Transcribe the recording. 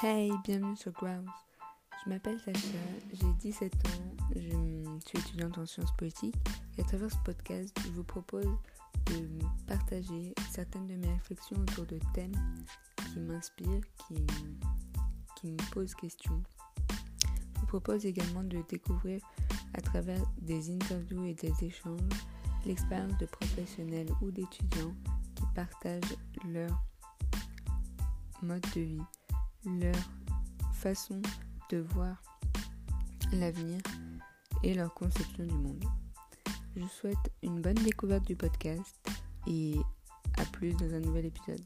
Hey, bienvenue sur Grounds. Je m'appelle Sacha, j'ai 17 ans, je suis étudiante en sciences politiques et à travers ce podcast, je vous propose de partager certaines de mes réflexions autour de thèmes qui m'inspirent, qui, qui me posent question. Je vous propose également de découvrir à travers des interviews et des échanges l'expérience de professionnels ou d'étudiants qui partagent leur mode de vie, leur façon de voir l'avenir et leur conception du monde. Je souhaite une bonne découverte du podcast et à plus dans un nouvel épisode.